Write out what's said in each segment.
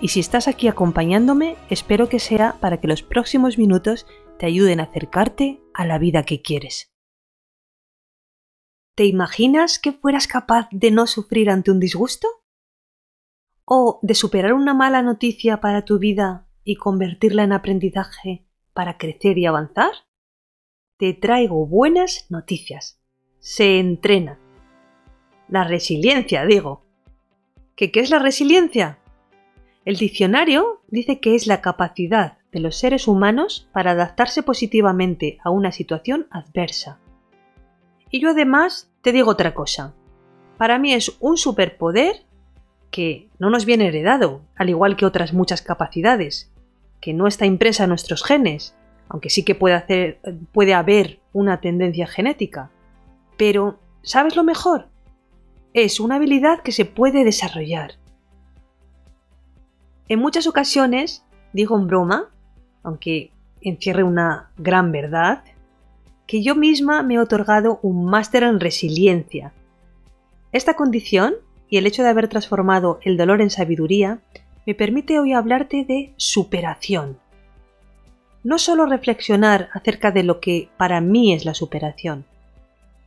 y si estás aquí acompañándome, espero que sea para que los próximos minutos te ayuden a acercarte a la vida que quieres. ¿Te imaginas que fueras capaz de no sufrir ante un disgusto? ¿O de superar una mala noticia para tu vida y convertirla en aprendizaje para crecer y avanzar? Te traigo buenas noticias. Se entrena. La resiliencia, digo. ¿Qué, es la resiliencia? El diccionario dice que es la capacidad de los seres humanos para adaptarse positivamente a una situación adversa. Y yo además te digo otra cosa. Para mí es un superpoder que no nos viene heredado, al igual que otras muchas capacidades, que no está impresa en nuestros genes, aunque sí que puede, hacer, puede haber una tendencia genética. Pero, ¿sabes lo mejor? Es una habilidad que se puede desarrollar en muchas ocasiones, digo en broma, aunque encierre una gran verdad, que yo misma me he otorgado un máster en resiliencia. Esta condición y el hecho de haber transformado el dolor en sabiduría me permite hoy hablarte de superación. No solo reflexionar acerca de lo que para mí es la superación,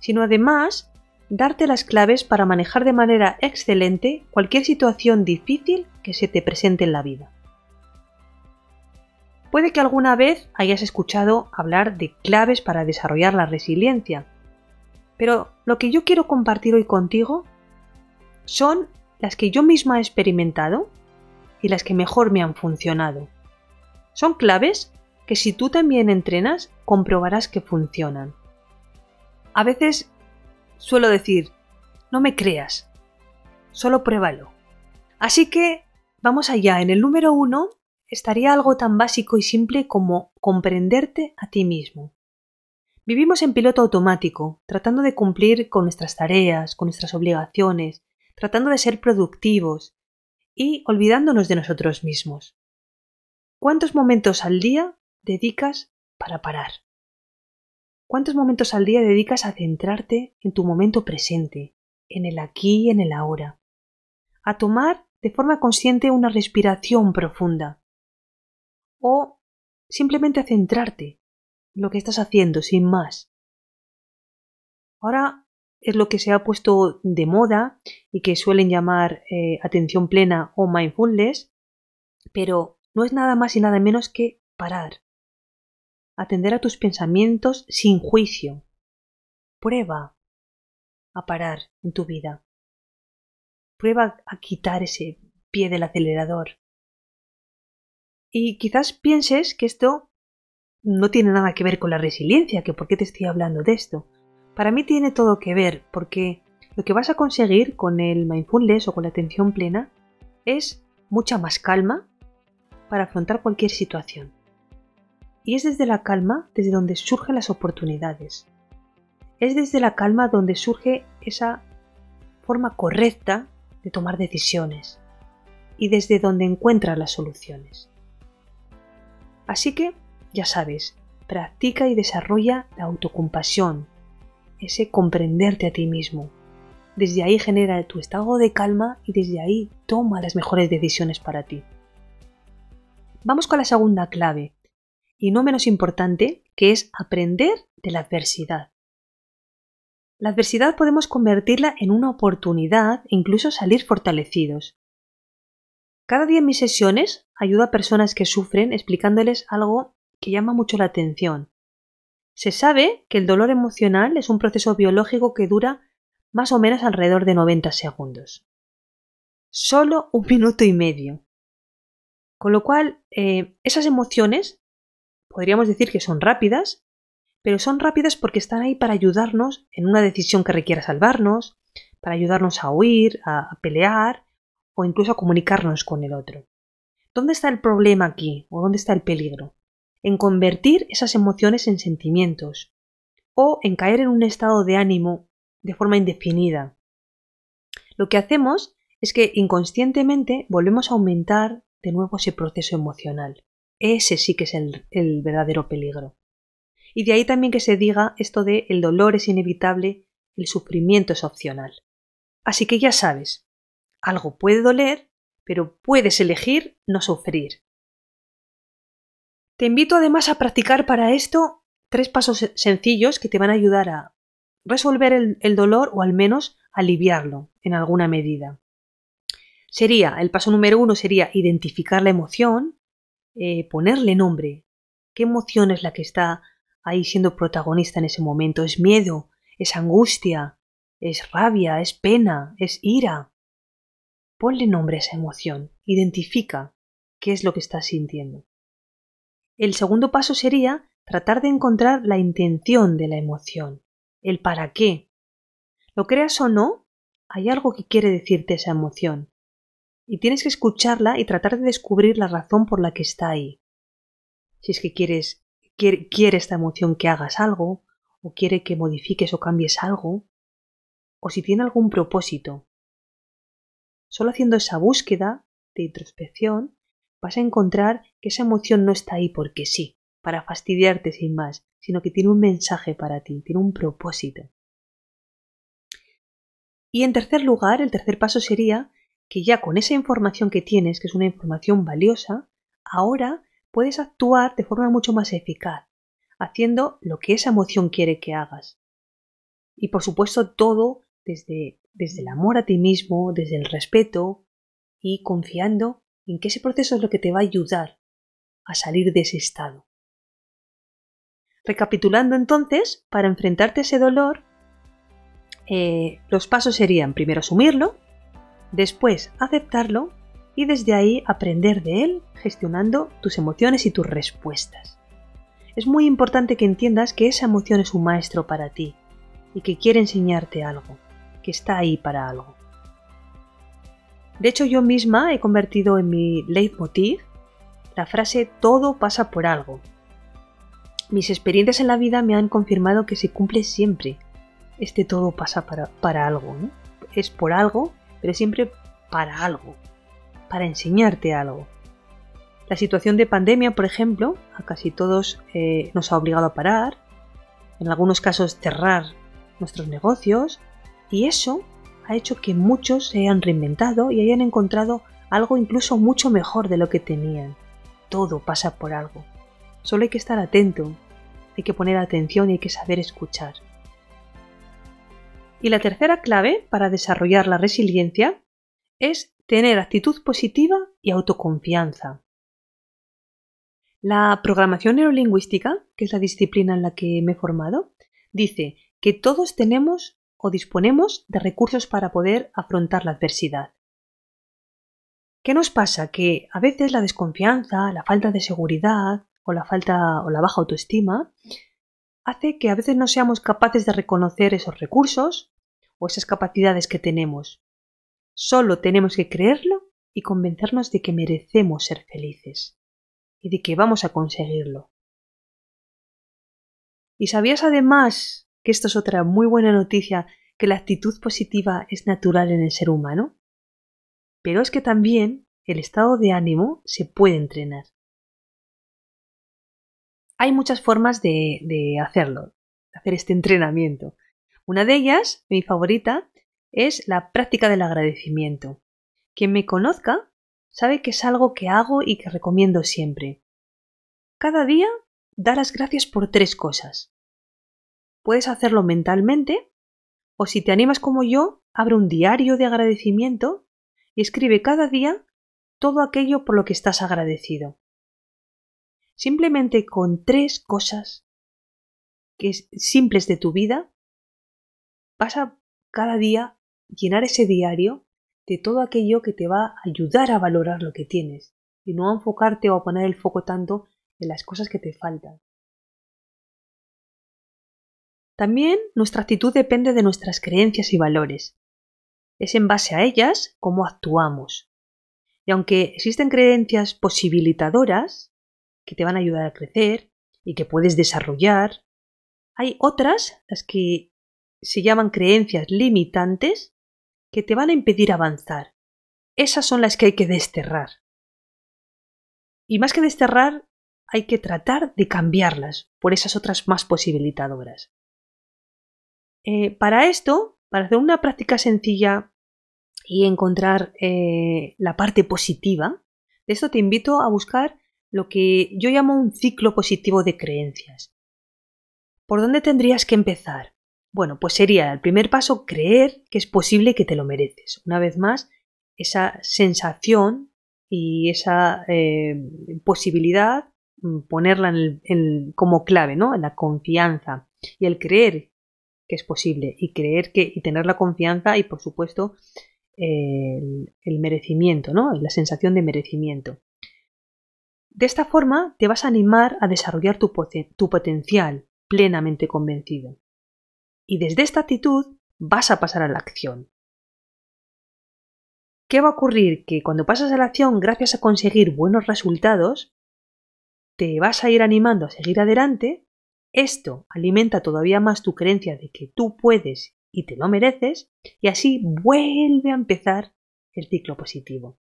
sino además darte las claves para manejar de manera excelente cualquier situación difícil que se te presente en la vida. Puede que alguna vez hayas escuchado hablar de claves para desarrollar la resiliencia, pero lo que yo quiero compartir hoy contigo son las que yo misma he experimentado y las que mejor me han funcionado. Son claves que si tú también entrenas comprobarás que funcionan. A veces suelo decir, no me creas, solo pruébalo. Así que vamos allá, en el número uno estaría algo tan básico y simple como comprenderte a ti mismo. Vivimos en piloto automático, tratando de cumplir con nuestras tareas, con nuestras obligaciones, tratando de ser productivos y olvidándonos de nosotros mismos. ¿Cuántos momentos al día dedicas para parar? ¿Cuántos momentos al día dedicas a centrarte en tu momento presente, en el aquí y en el ahora? A tomar de forma consciente una respiración profunda. O simplemente a centrarte en lo que estás haciendo sin más. Ahora es lo que se ha puesto de moda y que suelen llamar eh, atención plena o mindfulness, pero no es nada más y nada menos que parar, atender a tus pensamientos sin juicio. Prueba a parar en tu vida. Prueba a quitar ese pie del acelerador. Y quizás pienses que esto no tiene nada que ver con la resiliencia, que por qué te estoy hablando de esto. Para mí tiene todo que ver, porque lo que vas a conseguir con el mindfulness o con la atención plena es mucha más calma para afrontar cualquier situación. Y es desde la calma desde donde surgen las oportunidades. Es desde la calma donde surge esa forma correcta de tomar decisiones y desde donde encuentras las soluciones. Así que, ya sabes, practica y desarrolla la autocompasión, ese comprenderte a ti mismo. Desde ahí genera tu estado de calma y desde ahí toma las mejores decisiones para ti. Vamos con la segunda clave, y no menos importante, que es aprender de la adversidad. La adversidad podemos convertirla en una oportunidad e incluso salir fortalecidos. Cada día en mis sesiones ayudo a personas que sufren explicándoles algo que llama mucho la atención. Se sabe que el dolor emocional es un proceso biológico que dura más o menos alrededor de 90 segundos. Solo un minuto y medio. Con lo cual, eh, esas emociones podríamos decir que son rápidas, pero son rápidas porque están ahí para ayudarnos en una decisión que requiera salvarnos, para ayudarnos a huir, a, pelear o incluso a comunicarnos con el otro. ¿Dónde está el problema aquí o dónde está el peligro? en convertir esas emociones en sentimientos o en caer en un estado de ánimo de forma indefinida. Lo que hacemos es que inconscientemente volvemos a aumentar de nuevo ese proceso emocional. Ese sí que es el, verdadero peligro. Y de ahí también que se diga esto de el dolor es inevitable, el sufrimiento es opcional. Así que ya sabes, algo puede doler, pero puedes elegir no sufrir. Te invito además a practicar para esto tres pasos sencillos que te van a ayudar a resolver el, dolor o al menos aliviarlo en alguna medida. Sería, el paso número uno sería identificar la emoción, eh, ponerle nombre. ¿Qué emoción es la que está ahí siendo protagonista en ese momento? ¿Es miedo? ¿Es angustia? ¿Es rabia? ¿Es pena? ¿Es ira? Ponle nombre a esa emoción. Identifica qué es lo que estás sintiendo. El segundo paso sería tratar de encontrar la intención de la emoción, el para qué. Lo creas o no, hay algo que quiere decirte esa emoción. Y tienes que escucharla y tratar de descubrir la razón por la que está ahí. Si es que quieres, quiere, quiere esta emoción que hagas algo, o quiere que modifiques o cambies algo, o si tiene algún propósito. Solo haciendo esa búsqueda de introspección vas a encontrar que esa emoción no está ahí porque sí, para fastidiarte sin más, sino que tiene un mensaje para ti, tiene un propósito. Y en tercer lugar, el tercer paso sería que ya con esa información que tienes, que es una información valiosa, ahora puedes actuar de forma mucho más eficaz, haciendo lo que esa emoción quiere que hagas. Y por supuesto todo desde, desde el amor a ti mismo, desde el respeto y confiando en que ese proceso es lo que te va a ayudar a salir de ese estado. Recapitulando entonces, para enfrentarte a ese dolor, eh, los pasos serían primero asumirlo, después aceptarlo y desde ahí aprender de él gestionando tus emociones y tus respuestas. Es muy importante que entiendas que esa emoción es un maestro para ti y que quiere enseñarte algo, que está ahí para algo. De hecho, yo misma he convertido en mi leitmotiv la frase todo pasa por algo. Mis experiencias en la vida me han confirmado que se cumple siempre. Este todo pasa para, algo, ¿no? Es por algo, pero siempre para algo, para enseñarte algo. La situación de pandemia, por ejemplo, a casi todos eh, nos ha obligado a parar, en algunos casos cerrar nuestros negocios, y eso ha hecho que muchos se hayan reinventado y hayan encontrado algo incluso mucho mejor de lo que tenían. Todo pasa por algo. Solo hay que estar atento, hay que poner atención y hay que saber escuchar. Y la tercera clave para desarrollar la resiliencia es tener actitud positiva y autoconfianza. La programación neurolingüística, que es la disciplina en la que me he formado, dice que todos tenemos o disponemos de recursos para poder afrontar la adversidad. ¿Qué nos pasa? Que a veces la desconfianza, la falta de seguridad o la falta o la baja autoestima hace que a veces no seamos capaces de reconocer esos recursos o esas capacidades que tenemos. Solo tenemos que creerlo y convencernos de que merecemos ser felices y de que vamos a conseguirlo. ¿Y sabías además que esto es otra muy buena noticia, que la actitud positiva es natural en el ser humano. Pero es que también el estado de ánimo se puede entrenar. Hay muchas formas de, hacerlo, de hacer este entrenamiento. Una de ellas, mi favorita, es la práctica del agradecimiento. Quien me conozca sabe que es algo que hago y que recomiendo siempre. Cada día da las gracias por tres cosas. Puedes hacerlo mentalmente o si te animas como yo, abre un diario de agradecimiento y escribe cada día todo aquello por lo que estás agradecido. Simplemente con tres cosas que es simples de tu vida, vas a cada día llenar ese diario de todo aquello que te va a ayudar a valorar lo que tienes y no a enfocarte o a poner el foco tanto en las cosas que te faltan. También nuestra actitud depende de nuestras creencias y valores. Es en base a ellas cómo actuamos. Y aunque existen creencias posibilitadoras, que te van a ayudar a crecer y que puedes desarrollar. Hay otras, las que se llaman creencias limitantes, que te van a impedir avanzar. Esas son las que hay que desterrar. Y más que desterrar, hay que tratar de cambiarlas por esas otras más posibilitadoras. Eh, para esto, para hacer una práctica sencilla y encontrar eh, la parte positiva, de esto te invito a buscar lo que yo llamo un ciclo positivo de creencias. ¿Por dónde tendrías que empezar? Bueno, pues sería el primer paso creer que es posible que te lo mereces. Una vez más, esa sensación y esa eh, posibilidad, mm, ponerla como clave, ¿no? En la confianza y el creer que es posible y creer que y tener la confianza y por supuesto el, merecimiento, ¿no? La sensación de merecimiento. De esta forma te vas a animar a desarrollar tu, tu potencial plenamente convencido. Y desde esta actitud vas a pasar a la acción. ¿Qué va a ocurrir? Que cuando pasas a la acción, gracias a conseguir buenos resultados, te vas a ir animando a seguir adelante. Esto alimenta todavía más tu creencia de que tú puedes y te lo mereces, y así vuelve a empezar el ciclo positivo.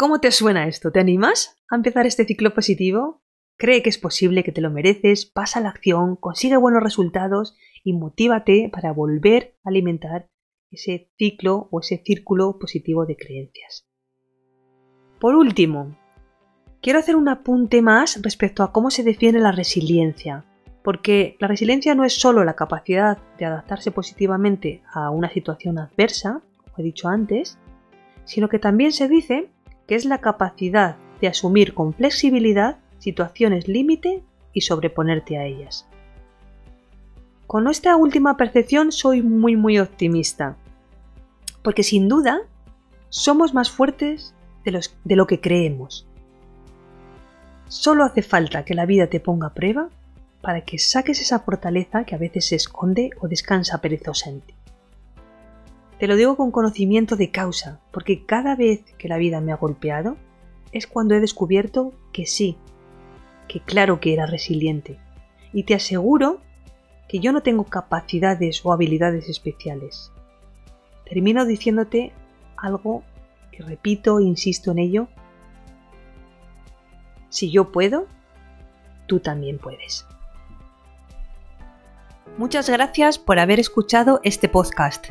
¿Cómo te suena esto? ¿Te animas a empezar este ciclo positivo? Cree que es posible, que te lo mereces, pasa a la acción, consigue buenos resultados y motívate para volver a alimentar ese ciclo o ese círculo positivo de creencias. Por último, quiero hacer un apunte más respecto a cómo se define la resiliencia, porque la resiliencia no es solo la capacidad de adaptarse positivamente a una situación adversa, como he dicho antes, sino que también se dice que es la capacidad de asumir con flexibilidad situaciones límite y sobreponerte a ellas. Con esta última percepción soy muy muy optimista, porque sin duda somos más fuertes de, de lo que creemos. Solo hace falta que la vida te ponga a prueba para que saques esa fortaleza que a veces se esconde o descansa perezosa en ti. Te lo digo con conocimiento de causa, porque cada vez que la vida me ha golpeado es cuando he descubierto que sí, que claro que era resiliente. Y te aseguro que yo no tengo capacidades o habilidades especiales. Termino diciéndote algo que repito e insisto en ello. Si yo puedo, tú también puedes. Muchas gracias por haber escuchado este podcast.